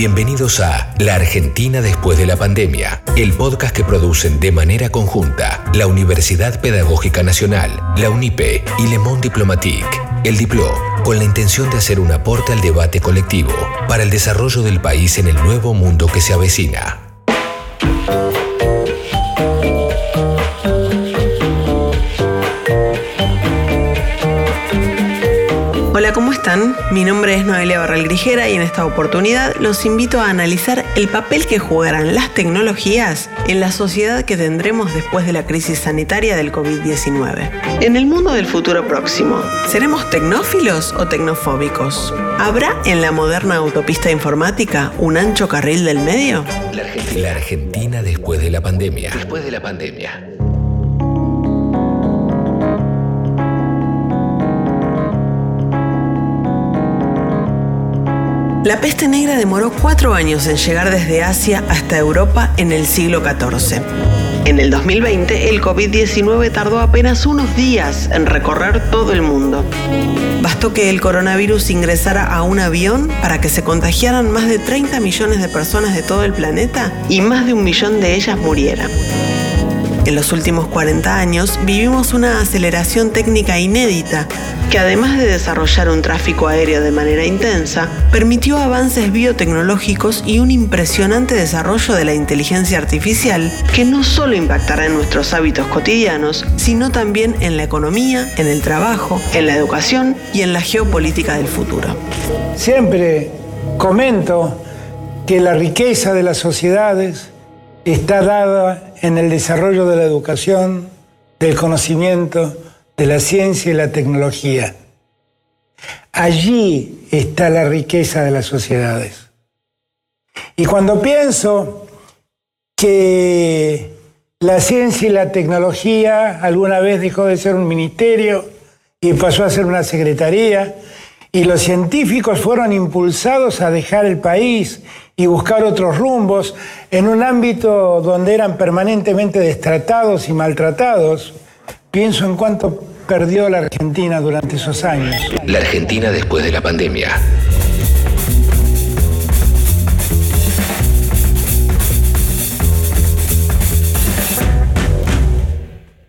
Bienvenidos a La Argentina después de la pandemia, el podcast que producen de manera conjunta la Universidad Pedagógica Nacional, la UNIPE y Le Monde Diplomatique, el Diplo, con la intención de hacer un aporte al debate colectivo para el desarrollo del país en el nuevo mundo que se avecina. Están? Mi nombre es Noelia Barral Grijera y en esta oportunidad los invito a analizar el papel que jugarán las tecnologías en la sociedad que tendremos después de la crisis sanitaria del COVID-19. En el mundo del futuro próximo, ¿seremos tecnófilos o tecnofóbicos? ¿Habrá en la moderna autopista informática un ancho carril del medio? La Argentina, la Argentina después de la pandemia. Después de la pandemia. La peste negra demoró cuatro años en llegar desde Asia hasta Europa en el siglo XIV. En el 2020, el COVID-19 tardó apenas unos días en recorrer todo el mundo. Bastó que el coronavirus ingresara a un avión para que se contagiaran más de 30 millones de personas de todo el planeta y más de un millón de ellas murieran. En los últimos 40 años vivimos una aceleración técnica inédita que además de desarrollar un tráfico aéreo de manera intensa, permitió avances biotecnológicos y un impresionante desarrollo de la inteligencia artificial que no solo impactará en nuestros hábitos cotidianos, sino también en la economía, en el trabajo, en la educación y en la geopolítica del futuro. Siempre comento que la riqueza de las sociedades está dada en el desarrollo de la educación, del conocimiento, de la ciencia y la tecnología. Allí está la riqueza de las sociedades. Y cuando pienso que la ciencia y la tecnología alguna vez dejó de ser un ministerio y pasó a ser una secretaría, y los científicos fueron impulsados a dejar el país y buscar otros rumbos en un ámbito donde eran permanentemente destratados y maltratados, pienso en cuánto perdió la Argentina durante esos años. La Argentina después de la pandemia.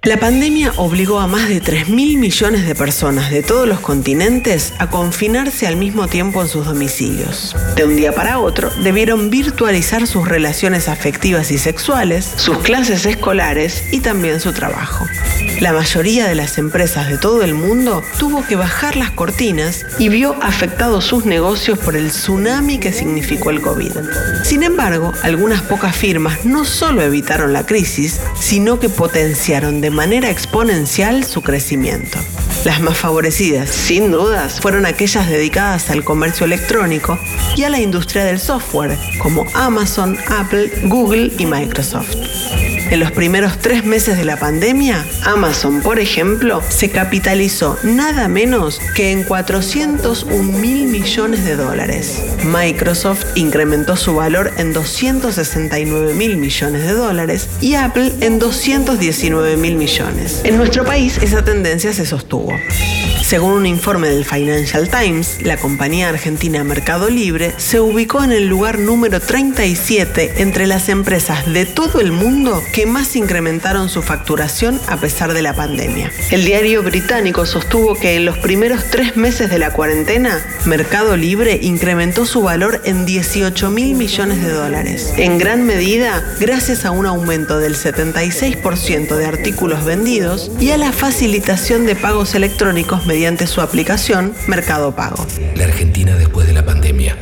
La pandemia obligó a más de 3.000 millones de personas de todos los continentes a confinarse al mismo tiempo en sus domicilios. De un día para otro, debieron virtualizar sus relaciones afectivas y sexuales, sus clases escolares y también su trabajo. La mayoría de las empresas de todo el mundo tuvo que bajar las cortinas y vio afectados sus negocios por el tsunami que significó el COVID. Sin embargo, algunas pocas firmas no solo evitaron la crisis, sino que potenciaron de manera exponencial su crecimiento. Las más favorecidas, sin dudas, fueron aquellas dedicadas al comercio electrónico y a la industria del software, como Amazon, Apple, Google y Microsoft. En los primeros tres meses de la pandemia, Amazon, por ejemplo, se capitalizó nada menos que en 401 mil millones de dólares. Microsoft incrementó su valor en 269 mil millones de dólares y Apple en 219 mil millones. En nuestro país esa tendencia se sostuvo. Según un informe del Financial Times, la compañía argentina Mercado Libre se ubicó en el lugar número 37 entre las empresas de todo el mundo que más incrementaron su facturación a pesar de la pandemia. El diario británico sostuvo que en los primeros tres meses de la cuarentena, Mercado Libre incrementó su valor en 18 mil millones de dólares, en gran medida gracias a un aumento del 76% de artículos vendidos y a la facilitación de pagos electrónicos mediante mediante su aplicación Mercado Pago. La Argentina después de la pandemia.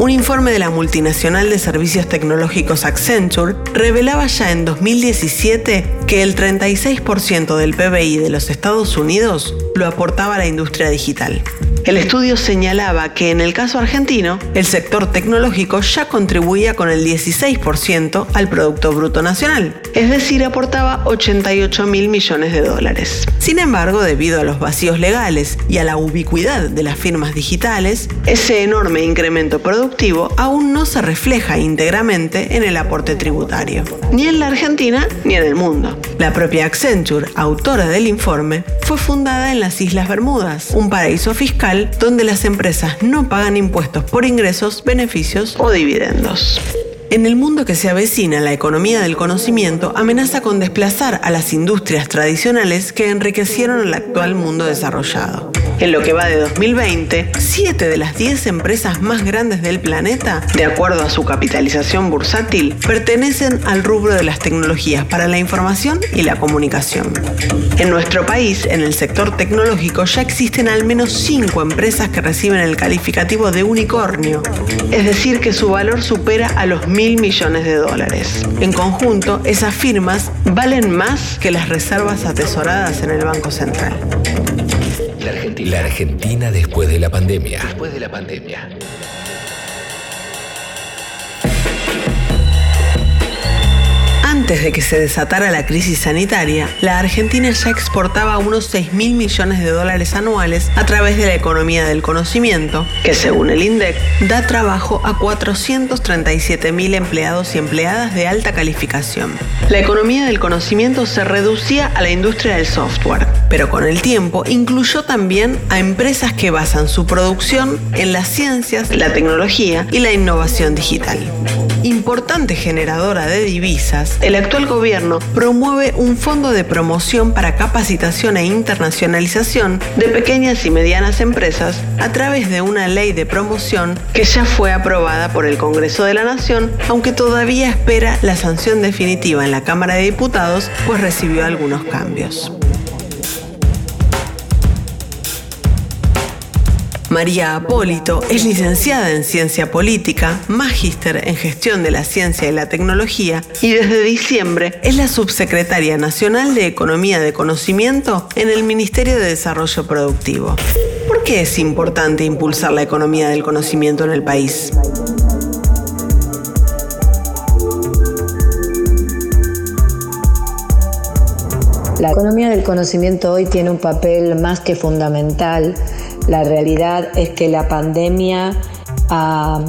Un informe de la multinacional de servicios tecnológicos Accenture revelaba ya en 2017 que el 36% del PBI de los Estados Unidos lo aportaba la industria digital. El estudio señalaba que en el caso argentino, el sector tecnológico ya contribuía con el 16% al Producto Bruto Nacional, es decir, aportaba 88 mil millones de dólares. Sin embargo, debido a los vacíos legales y a la ubicuidad de las firmas digitales, ese enorme incremento productivo aún no se refleja íntegramente en el aporte tributario, ni en la Argentina ni en el mundo. La propia Accenture, autora del informe, fue fundada en las Islas Bermudas, un paraíso fiscal donde las empresas no pagan impuestos por ingresos, beneficios o dividendos. En el mundo que se avecina, la economía del conocimiento amenaza con desplazar a las industrias tradicionales que enriquecieron el actual mundo desarrollado. En lo que va de 2020, 7 de las 10 empresas más grandes del planeta, de acuerdo a su capitalización bursátil, pertenecen al rubro de las tecnologías para la información y la comunicación. En nuestro país, en el sector tecnológico, ya existen al menos 5 empresas que reciben el calificativo de unicornio, es decir, que su valor supera a los mil millones de dólares. En conjunto, esas firmas valen más que las reservas atesoradas en el Banco Central. La Argentina, después de la pandemia. Después de la pandemia. Antes de que se desatara la crisis sanitaria, la Argentina ya exportaba unos 6 mil millones de dólares anuales a través de la economía del conocimiento, que según el INDEC da trabajo a 437 mil empleados y empleadas de alta calificación. La economía del conocimiento se reducía a la industria del software, pero con el tiempo incluyó también a empresas que basan su producción en las ciencias, la tecnología y la innovación digital. Importante generadora de divisas, el actual gobierno promueve un fondo de promoción para capacitación e internacionalización de pequeñas y medianas empresas a través de una ley de promoción que ya fue aprobada por el Congreso de la Nación, aunque todavía espera la sanción definitiva en la Cámara de Diputados, pues recibió algunos cambios. María Apólito es licenciada en Ciencia Política, magíster en Gestión de la Ciencia y la Tecnología y desde diciembre es la subsecretaria nacional de Economía de Conocimiento en el Ministerio de Desarrollo Productivo. ¿Por qué es importante impulsar la economía del conocimiento en el país? La economía del conocimiento hoy tiene un papel más que fundamental la realidad es que la pandemia ha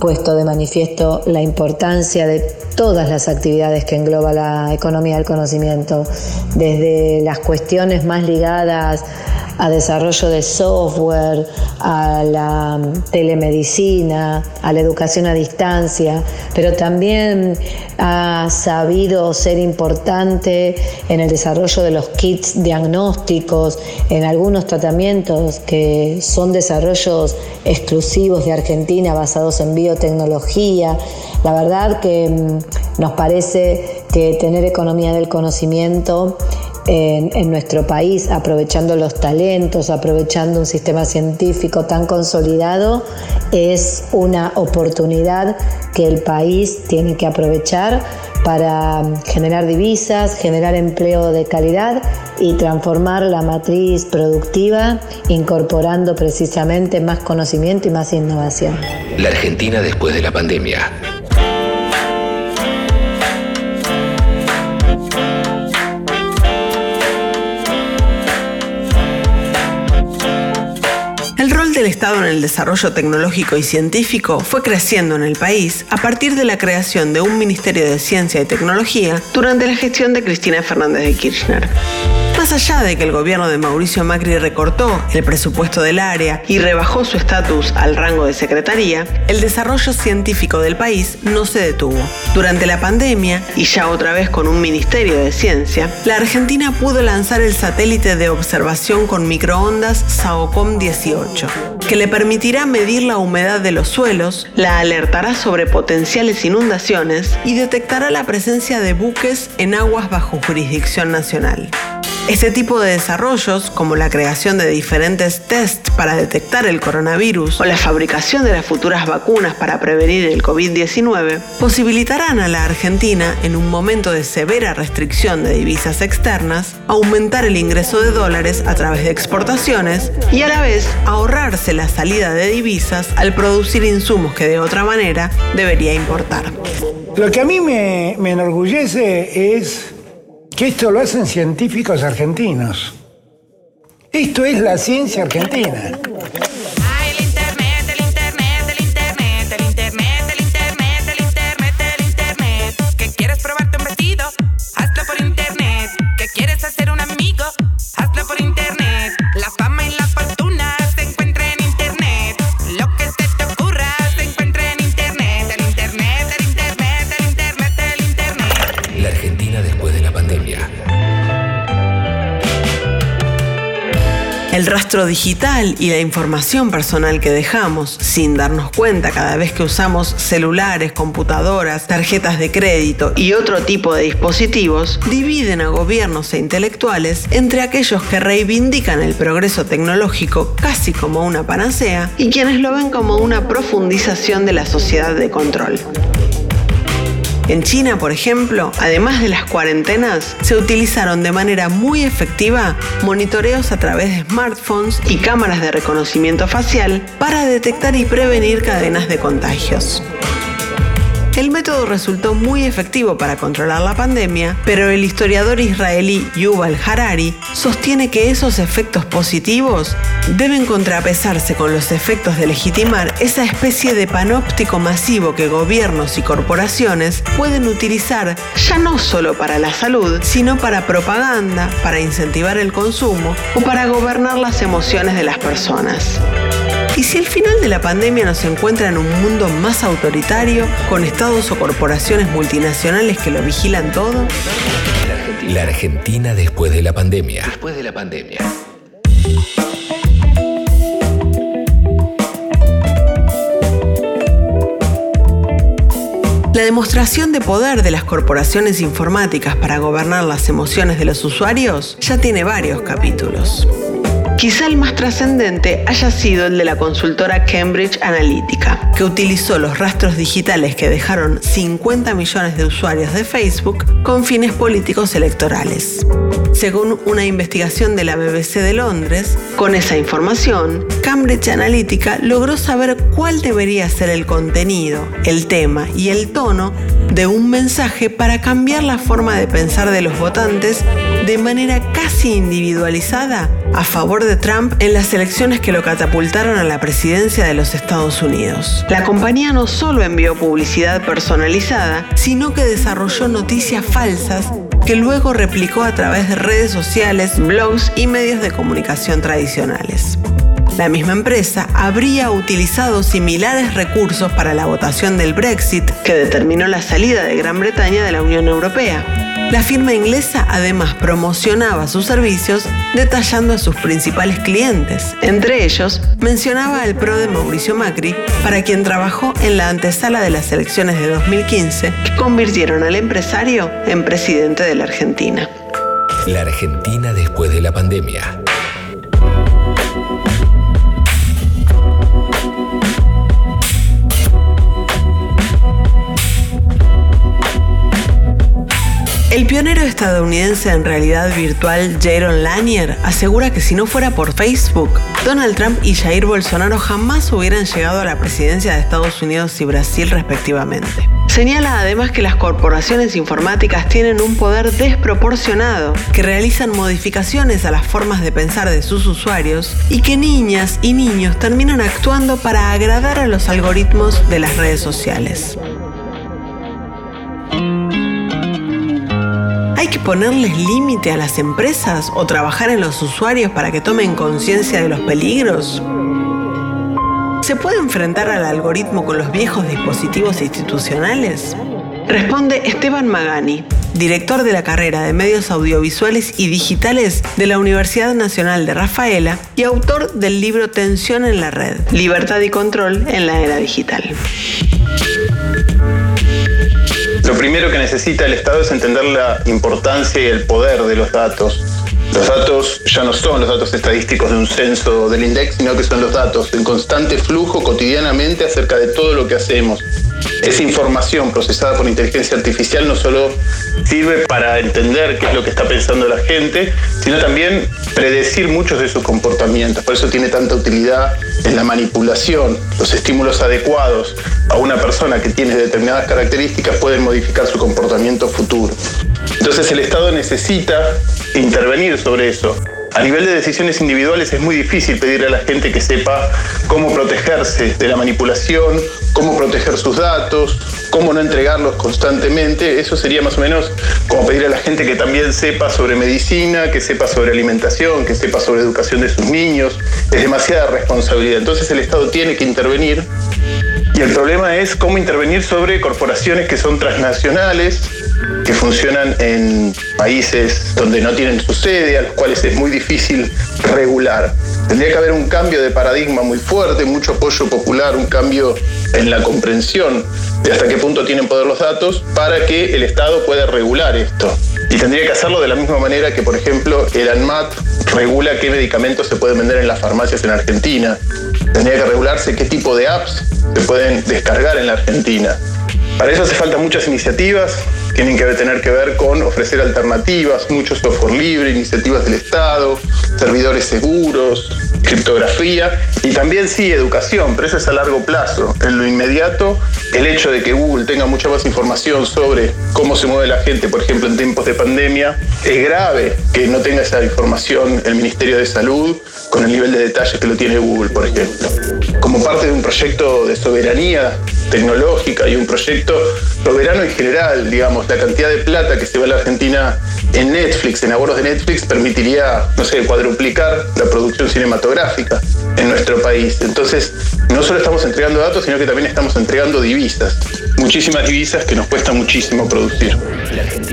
puesto de manifiesto la importancia de todas las actividades que engloba la economía del conocimiento, desde las cuestiones más ligadas a desarrollo de software, a la telemedicina, a la educación a distancia, pero también ha sabido ser importante en el desarrollo de los kits diagnósticos, en algunos tratamientos que son desarrollos exclusivos de Argentina basados en biotecnología. La verdad que mm, nos parece que tener economía del conocimiento en, nuestro país, aprovechando los talentos, aprovechando un sistema científico tan consolidado, es una oportunidad que el país tiene que aprovechar para generar divisas, generar empleo de calidad y transformar la matriz productiva incorporando precisamente más conocimiento y más innovación. La Argentina después de la pandemia. El Estado en el desarrollo tecnológico y científico fue creciendo en el país a partir de la creación de un Ministerio de Ciencia y Tecnología durante la gestión de Cristina Fernández de Kirchner. Más allá de que el gobierno de Mauricio Macri recortó el presupuesto del área y rebajó su estatus al rango de secretaría, el desarrollo científico del país no se detuvo. Durante la pandemia, y ya otra vez con un Ministerio de Ciencia, la Argentina pudo lanzar el satélite de observación con microondas SAOCOM 18, que le permitirá medir la humedad de los suelos, la alertará sobre potenciales inundaciones y detectará la presencia de buques en aguas bajo jurisdicción nacional. Este tipo de desarrollos, como la creación de diferentes tests para detectar el coronavirus o la fabricación de las futuras vacunas para prevenir el COVID-19, posibilitarán a la Argentina, en un momento de severa restricción de divisas externas, aumentar el ingreso de dólares a través de exportaciones y a la vez ahorrarse la salida de divisas al producir insumos que de otra manera debería importar. Lo que a mí me, me enorgullece es que esto lo hacen científicos argentinos. Esto es la ciencia argentina. Rastro digital y la información personal que dejamos sin darnos cuenta cada vez que usamos celulares, computadoras, tarjetas de crédito y otro tipo de dispositivos dividen a gobiernos e intelectuales entre aquellos que reivindican el progreso tecnológico casi como una panacea y quienes lo ven como una profundización de la sociedad de control. En China, por ejemplo, además de las cuarentenas, se utilizaron de manera muy efectiva monitoreos a través de smartphones y cámaras de reconocimiento facial para detectar y prevenir cadenas de contagios. El método resultó muy efectivo para controlar la pandemia, pero el historiador israelí Yuval Harari sostiene que esos efectos positivos deben contrapesarse con los efectos de legitimar esa especie de panóptico masivo que gobiernos y corporaciones pueden utilizar ya no solo para la salud, sino para propaganda, para incentivar el consumo o para gobernar las emociones de las personas. ¿Y si el final de la pandemia nos encuentra en un mundo más autoritario, con estados o corporaciones multinacionales que lo vigilan todo? La Argentina después de la pandemia. Después de la pandemia. La demostración de poder de las corporaciones informáticas para gobernar las emociones de los usuarios ya tiene varios capítulos. Quizá el más trascendente haya sido el de la consultora Cambridge Analytica, que utilizó los rastros digitales que dejaron 50 millones de usuarios de Facebook con fines políticos electorales. Según una investigación de la BBC de Londres, con esa información, Cambridge Analytica logró saber cuál debería ser el contenido, el tema y el tono de un mensaje para cambiar la forma de pensar de los votantes de manera casi individualizada a favor de Trump en las elecciones que lo catapultaron a la presidencia de los Estados Unidos. La compañía no solo envió publicidad personalizada, sino que desarrolló noticias falsas que luego replicó a través de redes sociales, blogs y medios de comunicación tradicionales. La misma empresa habría utilizado similares recursos para la votación del Brexit, que determinó la salida de Gran Bretaña de la Unión Europea. La firma inglesa además promocionaba sus servicios detallando a sus principales clientes. Entre ellos, mencionaba al pro de Mauricio Macri, para quien trabajó en la antesala de las elecciones de 2015, que convirtieron al empresario en presidente de la Argentina. La Argentina después de la pandemia. El pionero estadounidense en realidad virtual Jaron Lanier asegura que si no fuera por Facebook, Donald Trump y Jair Bolsonaro jamás hubieran llegado a la presidencia de Estados Unidos y Brasil respectivamente. Señala además que las corporaciones informáticas tienen un poder desproporcionado, que realizan modificaciones a las formas de pensar de sus usuarios y que niñas y niños terminan actuando para agradar a los algoritmos de las redes sociales. Ponerles límite a las empresas o trabajar en los usuarios para que tomen conciencia de los peligros? ¿Se puede enfrentar al algoritmo con los viejos dispositivos institucionales? Responde Esteban Magani, director de la carrera de medios audiovisuales y digitales de la Universidad Nacional de Rafaela y autor del libro Tensión en la Red, Libertad y Control en la Era Digital. Lo primero que necesita el Estado es entender la importancia y el poder de los datos Los datos ya no son los datos estadísticos de un censo del INDEX, sino que son los datos en constante flujo cotidianamente acerca de todo lo que hacemos. Esa información procesada por inteligencia artificial no solo sirve para entender qué es lo que está pensando la gente, sino también predecir muchos de sus comportamientos. Por eso tiene tanta utilidad en la manipulación. Los estímulos adecuados a una persona que tiene determinadas características pueden modificar su comportamiento futuro. Entonces el Estado necesita intervenir sobre eso. A nivel de decisiones individuales es muy difícil pedirle a la gente que sepa cómo protegerse de la manipulación, cómo proteger sus datos, cómo no entregarlos constantemente. Eso sería más o menos como pedir a la gente que también sepa sobre medicina, que sepa sobre alimentación, que sepa sobre educación de sus niños. Es demasiada responsabilidad. Entonces el Estado tiene que intervenir. Y el problema es cómo intervenir sobre corporaciones que son transnacionales, que funcionan en países donde no tienen su sede, a los cuales es muy difícil regular. Tendría que haber un cambio de paradigma muy fuerte, mucho apoyo popular, un cambio en la comprensión de hasta qué punto tienen poder los datos para que el Estado pueda regular esto. Y tendría que hacerlo de la misma manera que, por ejemplo, el ANMAT regula qué medicamentos se pueden vender en las farmacias en Argentina. Tendría que regularse qué tipo de apps se pueden descargar en la Argentina. Para eso hace falta muchas iniciativas, tienen que tener que ver con ofrecer alternativas, mucho software libre, iniciativas del Estado, servidores seguros, criptografía y también sí educación, pero eso es a largo plazo. En lo inmediato, el hecho de que Google tenga mucha más información sobre cómo se mueve la gente, por ejemplo, en tiempos de pandemia, es grave que no tenga esa información el Ministerio de Salud con el nivel de detalle que lo tiene Google, por ejemplo. Como parte de un proyecto de soberanía tecnológica y un proyecto soberano en general, digamos, la cantidad de plata que se va a la Argentina en Netflix, en abonos de Netflix, permitiría, no sé, cuadruplicar la producción cinematográfica en nuestro país. Entonces, no solo estamos entregando datos, sino que también estamos entregando divisas. Muchísimas divisas que nos cuesta muchísimo producir.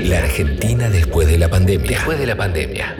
La Argentina después de la pandemia. Después de la pandemia.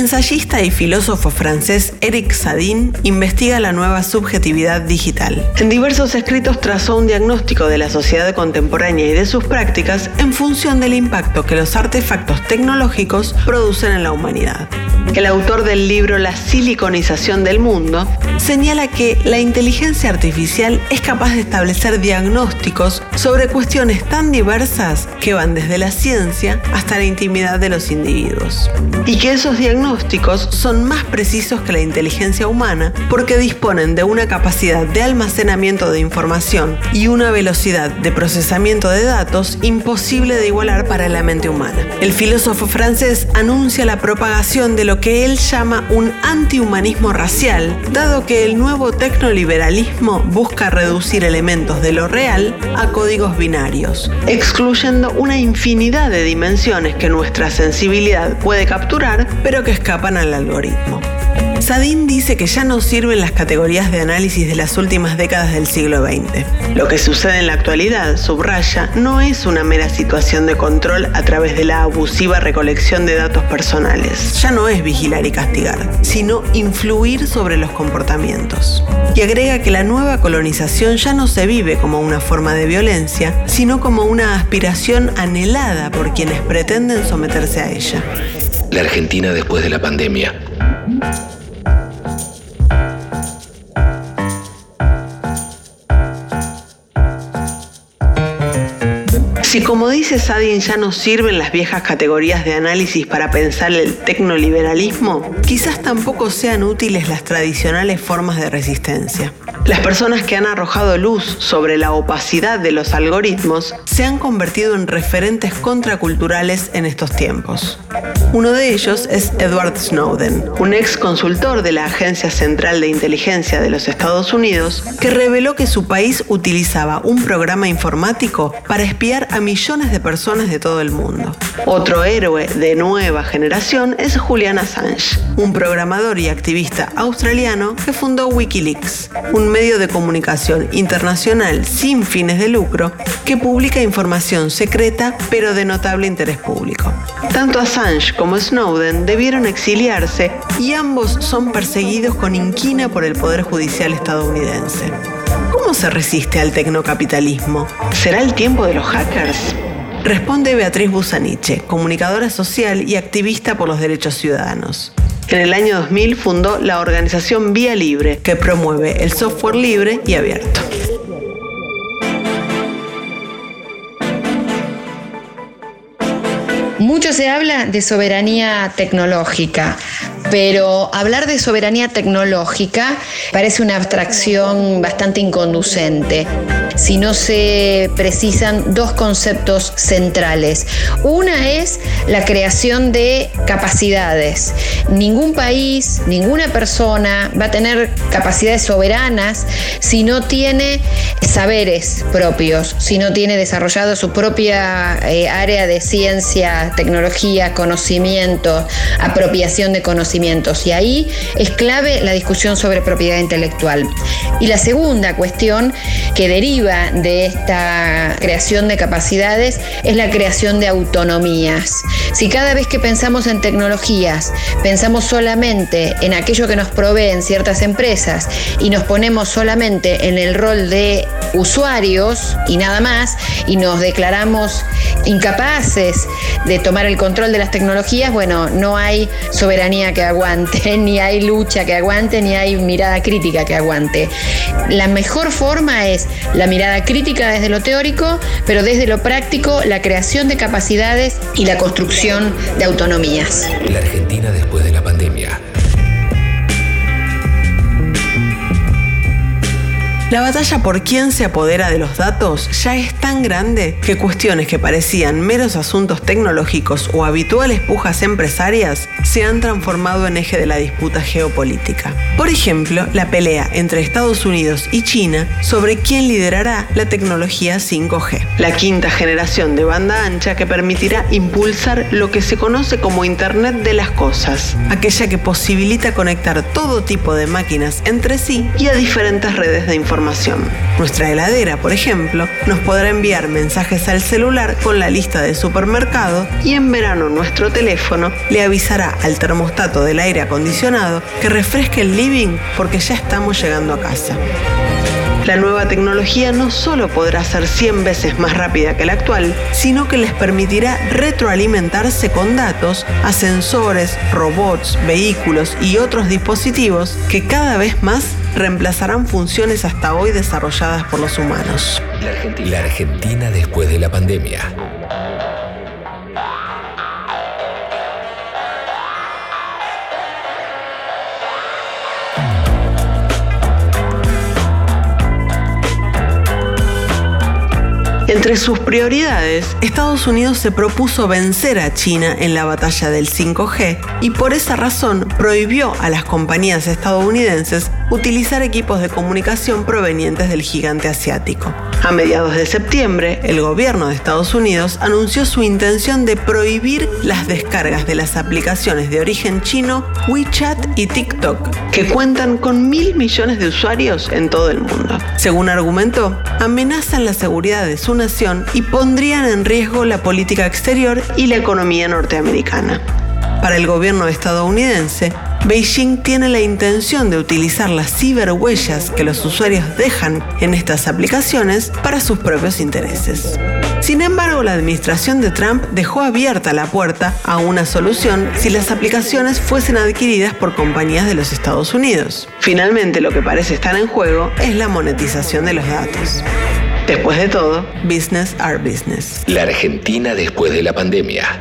Ensayista y filósofo francés Eric Sadin investiga la nueva subjetividad digital. En diversos escritos trazó un diagnóstico de la sociedad contemporánea y de sus prácticas en función del impacto que los artefactos tecnológicos producen en la humanidad. El autor del libro La siliconización del mundo señala que la inteligencia artificial es capaz de establecer diagnósticos sobre cuestiones tan diversas que van desde la ciencia hasta la intimidad de los individuos. Y que esos diagnósticos son más precisos que la inteligencia humana porque disponen de una capacidad de almacenamiento de información y una velocidad de procesamiento de datos imposible de igualar para la mente humana. El filósofo francés anuncia la propagación de lo que él llama un antihumanismo racial, dado que el nuevo tecnoliberalismo busca reducir elementos de lo real a códigos binarios, excluyendo una infinidad de dimensiones que nuestra sensibilidad puede capturar, pero que escapan al algoritmo. Sadin dice que ya no sirven las categorías de análisis de las últimas décadas del siglo XX. Lo que sucede en la actualidad, subraya, no es una mera situación de control a través de la abusiva recolección de datos personales. Ya no es vigilar y castigar, sino influir sobre los comportamientos. Y agrega que la nueva colonización ya no se vive como una forma de violencia, sino como una aspiración anhelada por quienes pretenden someterse a ella. La Argentina después de la pandemia. Si como dice Sadin ya no sirven las viejas categorías de análisis para pensar el tecnoliberalismo, quizás tampoco sean útiles las tradicionales formas de resistencia. Las personas que han arrojado luz sobre la opacidad de los algoritmos se han convertido en referentes contraculturales en estos tiempos. Uno de ellos es Edward Snowden, un ex consultor de la Agencia Central de Inteligencia de los Estados Unidos, que reveló que su país utilizaba un programa informático para espiar a millones de personas de todo el mundo. Otro héroe de nueva generación es Julian Assange, un programador y activista australiano que fundó Wikileaks, un medio de comunicación internacional sin fines de lucro que publica información secreta pero de notable interés público. Tanto Assange como Snowden debieron exiliarse y ambos son perseguidos con inquina por el Poder Judicial estadounidense. ¿Cómo ¿Cómo se resiste al tecnocapitalismo? ¿Será el tiempo de los hackers? Responde Beatriz Busaniche, comunicadora social y activista por los derechos ciudadanos. En el año 2000 fundó la organización Vía Libre, que promueve el software libre y abierto. Mucho se habla de soberanía tecnológica, pero hablar de soberanía tecnológica parece una abstracción bastante inconducente si no se precisan dos conceptos centrales. Una es la creación de capacidades. Ningún país, ninguna persona va a tener capacidades soberanas si no tiene saberes propios, si no tiene desarrollado su propia eh, área de ciencia, tecnología, conocimiento, apropiación de Y ahí es clave la discusión sobre propiedad intelectual. Y la segunda cuestión que deriva de esta creación de capacidades es la creación de autonomías. Si cada vez que pensamos en tecnologías pensamos solamente en aquello que nos proveen ciertas empresas y nos ponemos solamente en el rol de usuarios y nada más y nos declaramos incapaces de tomar el control de las tecnologías, bueno, no hay soberanía que aguante, ni hay lucha que aguante, ni hay mirada crítica que aguante. La mejor forma es la mirada crítica desde lo teórico, pero desde lo práctico, la creación de capacidades y la construcción de autonomías. La Argentina después de la pandemia La batalla por quién se apodera de los datos ya es tan grande que cuestiones que parecían meros asuntos tecnológicos o habituales pujas empresarias se han transformado en eje de la disputa geopolítica. Por ejemplo, la pelea entre Estados Unidos y China sobre quién liderará la tecnología 5G, la quinta generación de banda ancha que permitirá impulsar lo que se conoce como Internet de las Cosas, aquella que posibilita conectar todo tipo de máquinas entre sí y a diferentes redes de información nuestra heladera, por ejemplo, nos podrá enviar mensajes al celular con la lista de supermercado y en verano nuestro teléfono le avisará al termostato del aire acondicionado que refresque el living porque ya estamos llegando a casa. La nueva tecnología no solo podrá ser 100 veces más rápida que la actual, sino que les permitirá retroalimentarse con datos a sensores, robots, vehículos y otros dispositivos que cada vez más reemplazarán funciones hasta hoy desarrolladas por los humanos. La Argentina, después de la pandemia. Entre sus prioridades, Estados Unidos se propuso vencer a China en la batalla del 5G y por esa razón prohibió a las compañías estadounidenses utilizar equipos de comunicación provenientes del gigante asiático. A mediados de septiembre, el gobierno de Estados Unidos anunció su intención de prohibir las descargas de las aplicaciones de origen chino WeChat y TikTok, que cuentan con mil millones de usuarios en todo el mundo. Según argumentó, amenazan la seguridad de su nación y pondrían en riesgo la política exterior y la economía norteamericana. Para el gobierno estadounidense, Beijing tiene la intención de utilizar las ciberhuellas que los usuarios dejan en estas aplicaciones para sus propios intereses. Sin embargo, la administración de Trump dejó abierta la puerta a una solución si las aplicaciones fuesen adquiridas por compañías de los Estados Unidos. Finalmente, lo que parece estar en juego es la monetización de los datos. Después de todo, business are business. La Argentina después de la pandemia.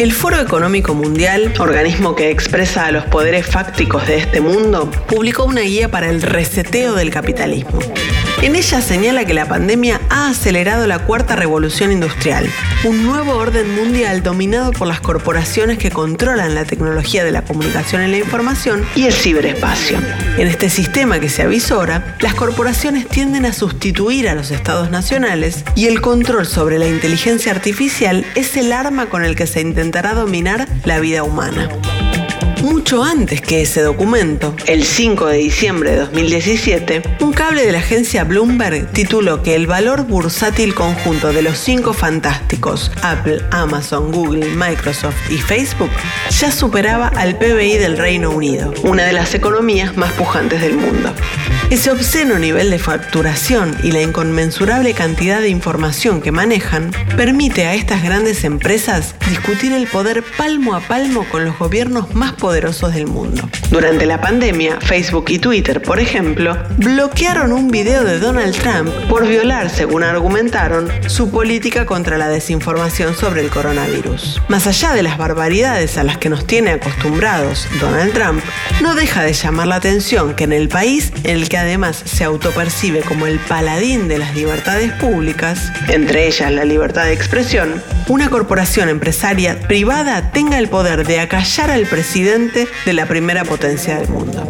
El Foro Económico Mundial, organismo que expresa a los poderes fácticos de este mundo, publicó una guía para el reseteo del capitalismo. En ella señala que la pandemia ha acelerado la cuarta revolución industrial, un nuevo orden mundial dominado por las corporaciones que controlan la tecnología de la comunicación y la información y el ciberespacio. En este sistema que se avisora, las corporaciones tienden a sustituir a los estados nacionales y el control sobre la inteligencia artificial es el arma con el que se intentará dominar la vida humana. Mucho antes que ese documento, el 5 de diciembre de 2017, un cable de la agencia Bloomberg tituló que el valor bursátil conjunto de los cinco fantásticos, Apple, Amazon, Google, Microsoft y Facebook, ya superaba al PBI del Reino Unido, una de las economías más pujantes del mundo. Ese obsceno nivel de facturación y la inconmensurable cantidad de información que manejan permite a estas grandes empresas discutir el poder palmo a palmo con los gobiernos más poderosos del mundo. Durante la pandemia, Facebook y Twitter, por ejemplo, bloquearon un video de Donald Trump por violar, según argumentaron, su política contra la desinformación sobre el coronavirus. Más allá de las barbaridades a las que nos tiene acostumbrados Donald Trump, no deja de llamar la atención que en el país en el que además se autopercibe como el paladín de las libertades públicas, entre ellas la libertad de expresión, una corporación empresaria privada tenga el poder de acallar al presidente de la primera potencia del mundo.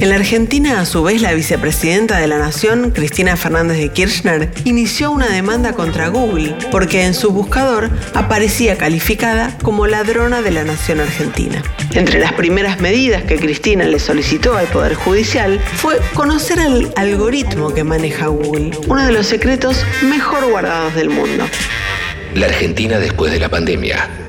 En la Argentina, a su vez, la vicepresidenta de la Nación, Cristina Fernández de Kirchner, inició una demanda contra Google porque en su buscador aparecía calificada como ladrona de la Nación Argentina. Entre las primeras medidas que Cristina le solicitó al Poder Judicial fue conocer el algoritmo que maneja Google, uno de los secretos mejor guardados del mundo. La Argentina después de la pandemia.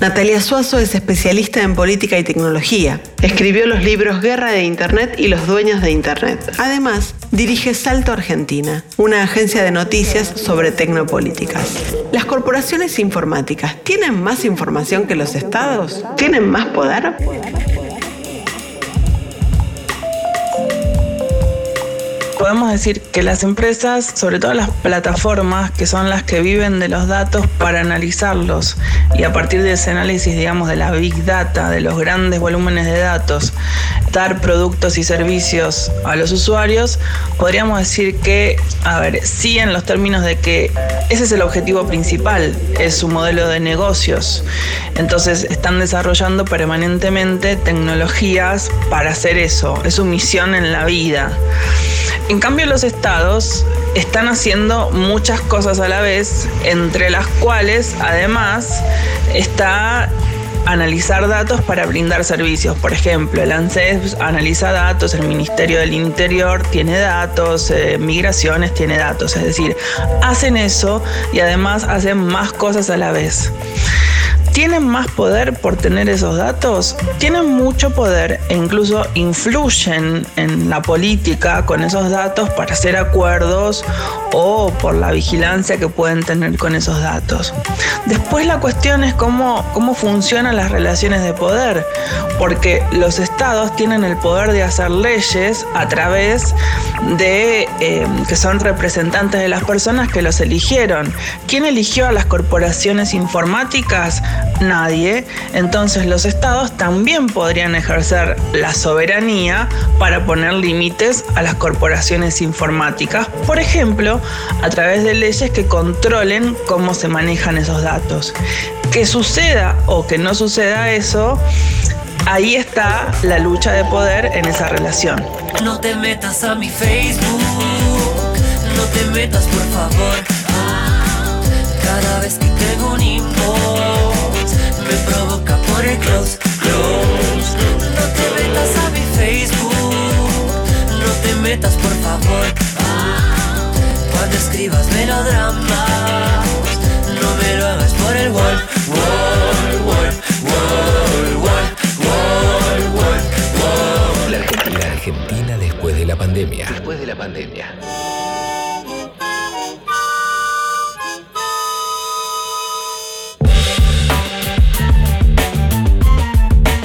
Natalia Suazo es especialista en política y tecnología. Escribió los libros Guerra de Internet y Los Dueños de Internet. Además, dirige Salto Argentina, una agencia de noticias sobre tecnopolíticas. ¿Las corporaciones informáticas tienen más información que los estados? ¿Tienen más poder? Podemos decir que las empresas, sobre todo las plataformas, que son las que viven de los datos para analizarlos y a partir de ese análisis, digamos, de la big data, de los grandes volúmenes de datos, dar productos y servicios a los usuarios, podríamos decir que, a ver, sí en los términos de que ese es el objetivo principal, es su modelo de negocios. Entonces están desarrollando permanentemente tecnologías para hacer eso, es su misión en la vida. Cambio, los estados están haciendo muchas cosas a la vez, entre las cuales además está analizar datos para brindar servicios. Por ejemplo, el ANSES analiza datos, el Ministerio del Interior tiene datos, eh, Migraciones tiene datos. Es decir, hacen eso y además hacen más cosas a la vez. ¿Tienen más poder por tener esos datos? Tienen mucho poder e incluso influyen en la política con esos datos para hacer acuerdos o por la vigilancia que pueden tener con esos datos. Después la cuestión es cómo, cómo funcionan las relaciones de poder, porque los estados tienen el poder de hacer leyes a través de eh, que son representantes de las personas que los eligieron. ¿Quién eligió a las corporaciones informáticas? Nadie. Entonces los estados también podrían ejercer la soberanía para poner límites a las corporaciones informáticas. Por ejemplo, a través de leyes que controlen cómo se manejan esos datos. Que suceda o que no suceda eso, ahí está la lucha de poder en esa relación. No te metas a mi Facebook, no te metas por favor. Cada vez que tengo un por favor cuando escribas melodramas, no me lo hagas por el wall, wall, wall, wall, wall, wall, wall, La Argentina, la Argentina después de la pandemia. Después de la pandemia.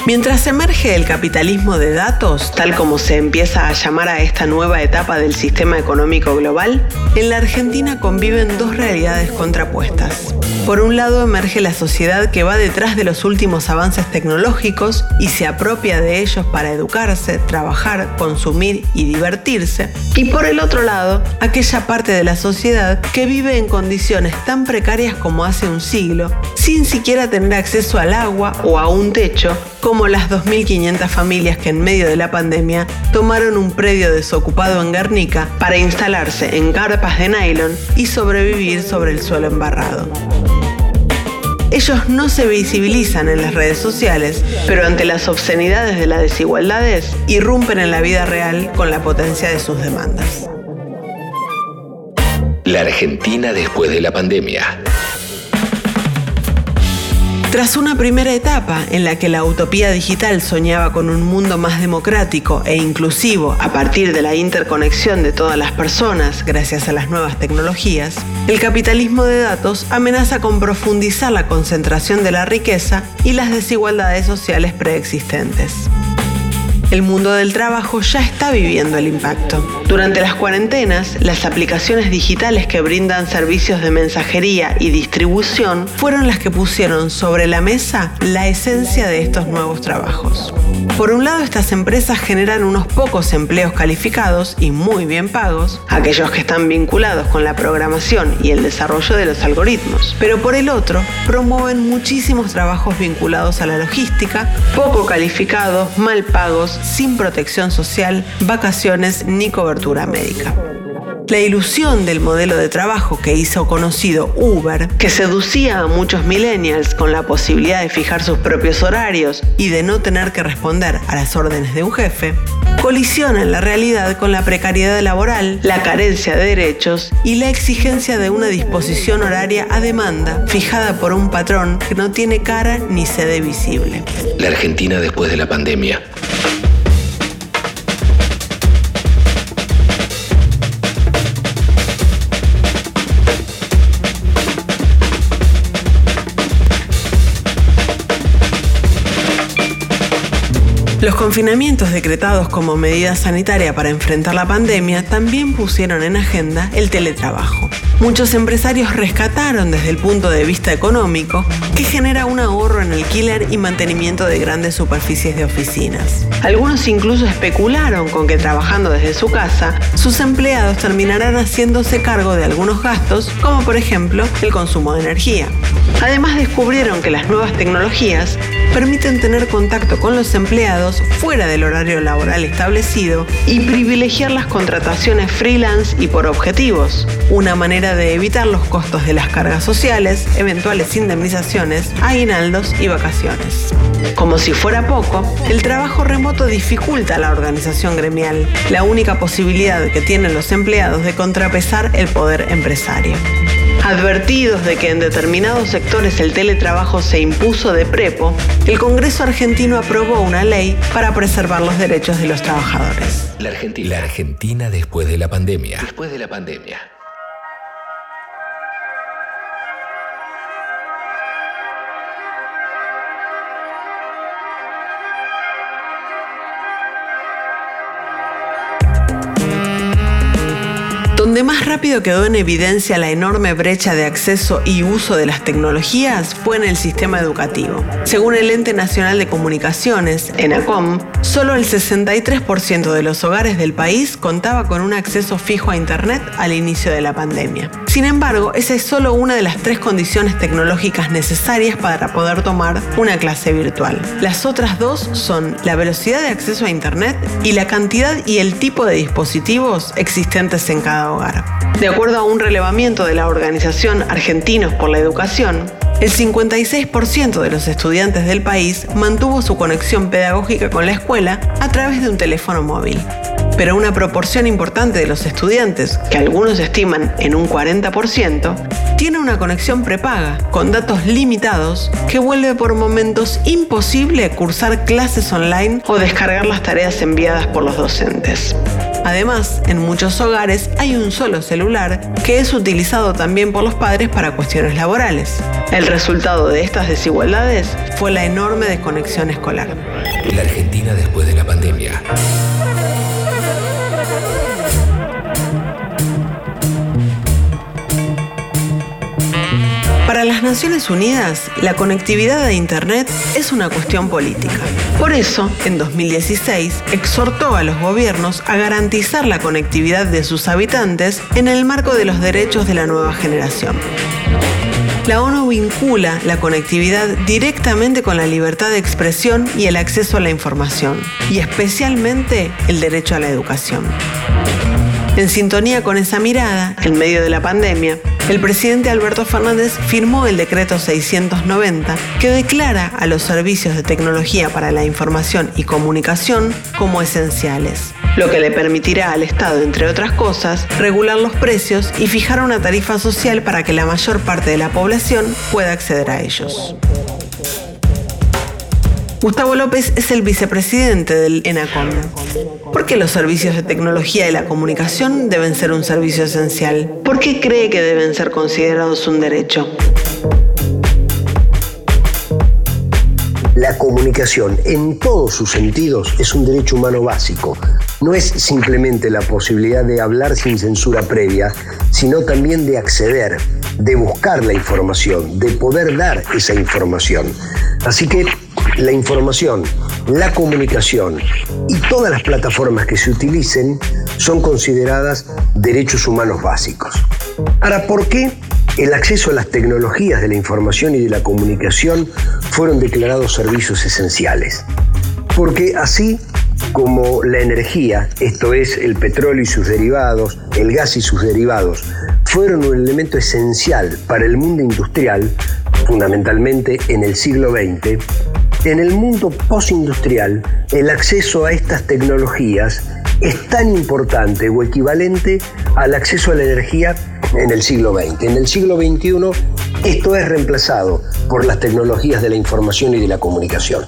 Mientras emerge el capitalismo de datos, tal como se empieza a llamar a esta nueva etapa del sistema económico global, en la Argentina conviven dos realidades contrapuestas. Por un lado emerge la sociedad que va detrás de los últimos avances tecnológicos y se apropia de ellos para educarse, trabajar, consumir y divertirse. Y por el otro lado, aquella parte de la sociedad que vive en condiciones tan precarias como hace un siglo, sin siquiera tener acceso al agua o a un techo, como las 2.500 familias que en medio de la pandemia tomaron un predio desocupado en Guernica para instalarse en carpas de nylon y sobrevivir sobre el suelo embarrado. Ellos no se visibilizan en las redes sociales, pero ante las obscenidades de las desigualdades, irrumpen en la vida real con la potencia de sus demandas. La Argentina después de la pandemia. Tras una primera etapa en la que la utopía digital soñaba con un mundo más democrático e inclusivo a partir de la interconexión de todas las personas gracias a las nuevas tecnologías, el capitalismo de datos amenaza con profundizar la concentración de la riqueza y las desigualdades sociales preexistentes el mundo del trabajo ya está viviendo el impacto. Durante las cuarentenas, las aplicaciones digitales que brindan servicios de mensajería y distribución fueron las que pusieron sobre la mesa la esencia de estos nuevos trabajos. Por un lado, estas empresas generan unos pocos empleos calificados y muy bien pagos, aquellos que están vinculados con la programación y el desarrollo de los algoritmos. Pero por el otro, promueven muchísimos trabajos vinculados a la logística, poco calificados, mal pagos, sin protección social, vacaciones ni cobertura médica. La ilusión del modelo de trabajo que hizo conocido Uber, que seducía a muchos millennials con la posibilidad de fijar sus propios horarios y de no tener que responder a las órdenes de un jefe, colisiona en la realidad con la precariedad laboral, la carencia de derechos y la exigencia de una disposición horaria a demanda fijada por un patrón que no tiene cara ni sede visible. La Argentina después de la pandemia. Los confinamientos decretados como medida sanitaria para enfrentar la pandemia también pusieron en agenda el teletrabajo. Muchos empresarios rescataron desde el punto de vista económico que genera un ahorro en alquiler y mantenimiento de grandes superficies de oficinas. Algunos incluso especularon con que trabajando desde su casa, sus empleados terminarán haciéndose cargo de algunos gastos, como por ejemplo el consumo de energía. Además descubrieron que las nuevas tecnologías permiten tener contacto con los empleados fuera del horario laboral establecido y privilegiar las contrataciones freelance y por objetivos, una manera de evitar los costos de las cargas sociales, eventuales indemnizaciones, aguinaldos y vacaciones. Como si fuera poco, el trabajo remoto dificulta la organización gremial, la única posibilidad que tienen los empleados de contrapesar el poder empresario. Advertidos de que en determinados sectores el teletrabajo se impuso de prepo, el Congreso argentino aprobó una ley para preservar los derechos de los trabajadores. La Argentina, la Argentina después de la pandemia. Después de la pandemia. Donde más rápido quedó en evidencia la enorme brecha de acceso y uso de las tecnologías fue en el sistema educativo. Según el Ente Nacional de Comunicaciones, ENACOM, solo el 63% de los hogares del país contaba con un acceso fijo a Internet al inicio de la pandemia. Sin embargo, esa es solo una de las tres condiciones tecnológicas necesarias para poder tomar una clase virtual. Las otras dos son la velocidad de acceso a Internet y la cantidad y el tipo de dispositivos existentes en cada hogar. De acuerdo a un relevamiento de la organización Argentinos por la Educación, el 56% de los estudiantes del país mantuvo su conexión pedagógica con la escuela a través de un teléfono móvil. Pero una proporción importante de los estudiantes, que algunos estiman en un 40%, tiene una conexión prepaga, con datos limitados, que vuelve por momentos imposible cursar clases online o descargar las tareas enviadas por los docentes. Además, en muchos hogares hay un solo celular que es utilizado también por los padres para cuestiones laborales. El resultado de estas desigualdades fue la enorme desconexión escolar. La Argentina después de la pandemia. Para las Naciones Unidas, la conectividad a Internet es una cuestión política. Por eso, en 2016, exhortó a los gobiernos a garantizar la conectividad de sus habitantes en el marco de los derechos de la nueva generación. La ONU vincula la conectividad directamente con la libertad de expresión y el acceso a la información, y especialmente el derecho a la educación. En sintonía con esa mirada, en medio de la pandemia, el presidente Alberto Fernández firmó el decreto 690 que declara a los servicios de tecnología para la información y comunicación como esenciales, lo que le permitirá al Estado, entre otras cosas, regular los precios y fijar una tarifa social para que la mayor parte de la población pueda acceder a ellos. Gustavo López es el vicepresidente del ENACOM. ¿Por qué los servicios de tecnología y la comunicación deben ser un servicio esencial? ¿Por qué cree que deben ser considerados un derecho? La comunicación en todos sus sentidos es un derecho humano básico. No es simplemente la posibilidad de hablar sin censura previa, sino también de acceder, de buscar la información, de poder dar esa información. Así que la información, la comunicación y todas las plataformas que se utilicen son consideradas derechos humanos básicos. Ahora, ¿por qué el acceso a las tecnologías de la información y de la comunicación fueron declarados servicios esenciales? Porque así como la energía, esto es el petróleo y sus derivados, el gas y sus derivados, fueron un elemento esencial para el mundo industrial, fundamentalmente en el siglo XX, en el mundo postindustrial, el acceso a estas tecnologías es tan importante o equivalente al acceso a la energía en el siglo XX. En el siglo XXI esto es reemplazado por las tecnologías de la información y de la comunicación.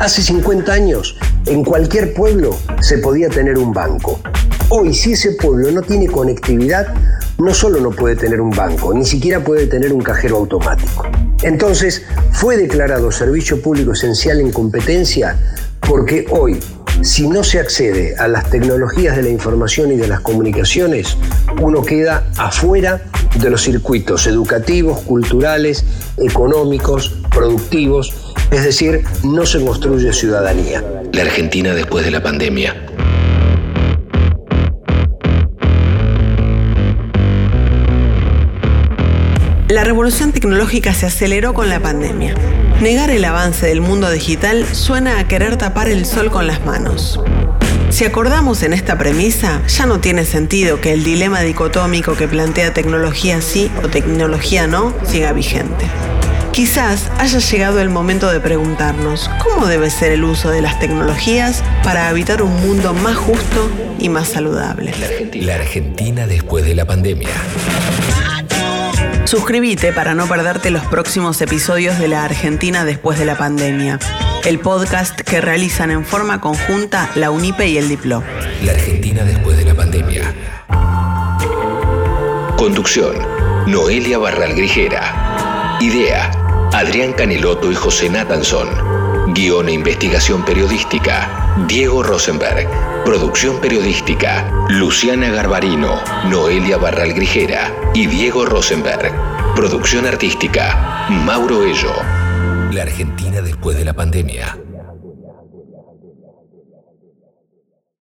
Hace 50 años, en cualquier pueblo se podía tener un banco. Hoy, si ese pueblo no tiene conectividad, no solo no puede tener un banco, ni siquiera puede tener un cajero automático. Entonces, fue declarado servicio público esencial en competencia porque hoy, si no se accede a las tecnologías de la información y de las comunicaciones, uno queda afuera de los circuitos educativos, culturales, económicos, productivos, es decir, no se construye ciudadanía. La Argentina después de la pandemia. La revolución tecnológica se aceleró con la pandemia. Negar el avance del mundo digital suena a querer tapar el sol con las manos. Si acordamos en esta premisa, ya no tiene sentido que el dilema dicotómico que plantea tecnología sí o tecnología no siga vigente. Quizás haya llegado el momento de preguntarnos cómo debe ser el uso de las tecnologías para habitar un mundo más justo y más saludable. La Argentina después de la pandemia. Suscríbete para no perderte los próximos episodios de La Argentina después de la pandemia, el podcast que realizan en forma conjunta la UNIPE y el Diplo. La Argentina después de la pandemia. Conducción, Noelia Barral Grijera. Idea, Adrián Caneloto y José Natanson. Guión e investigación periodística, Diego Rosenberg. Producción periodística, Luciana Garbarino, Noelia Barral Grijera y Diego Rosenberg. Producción artística, Mauro Ello. La Argentina después de la pandemia.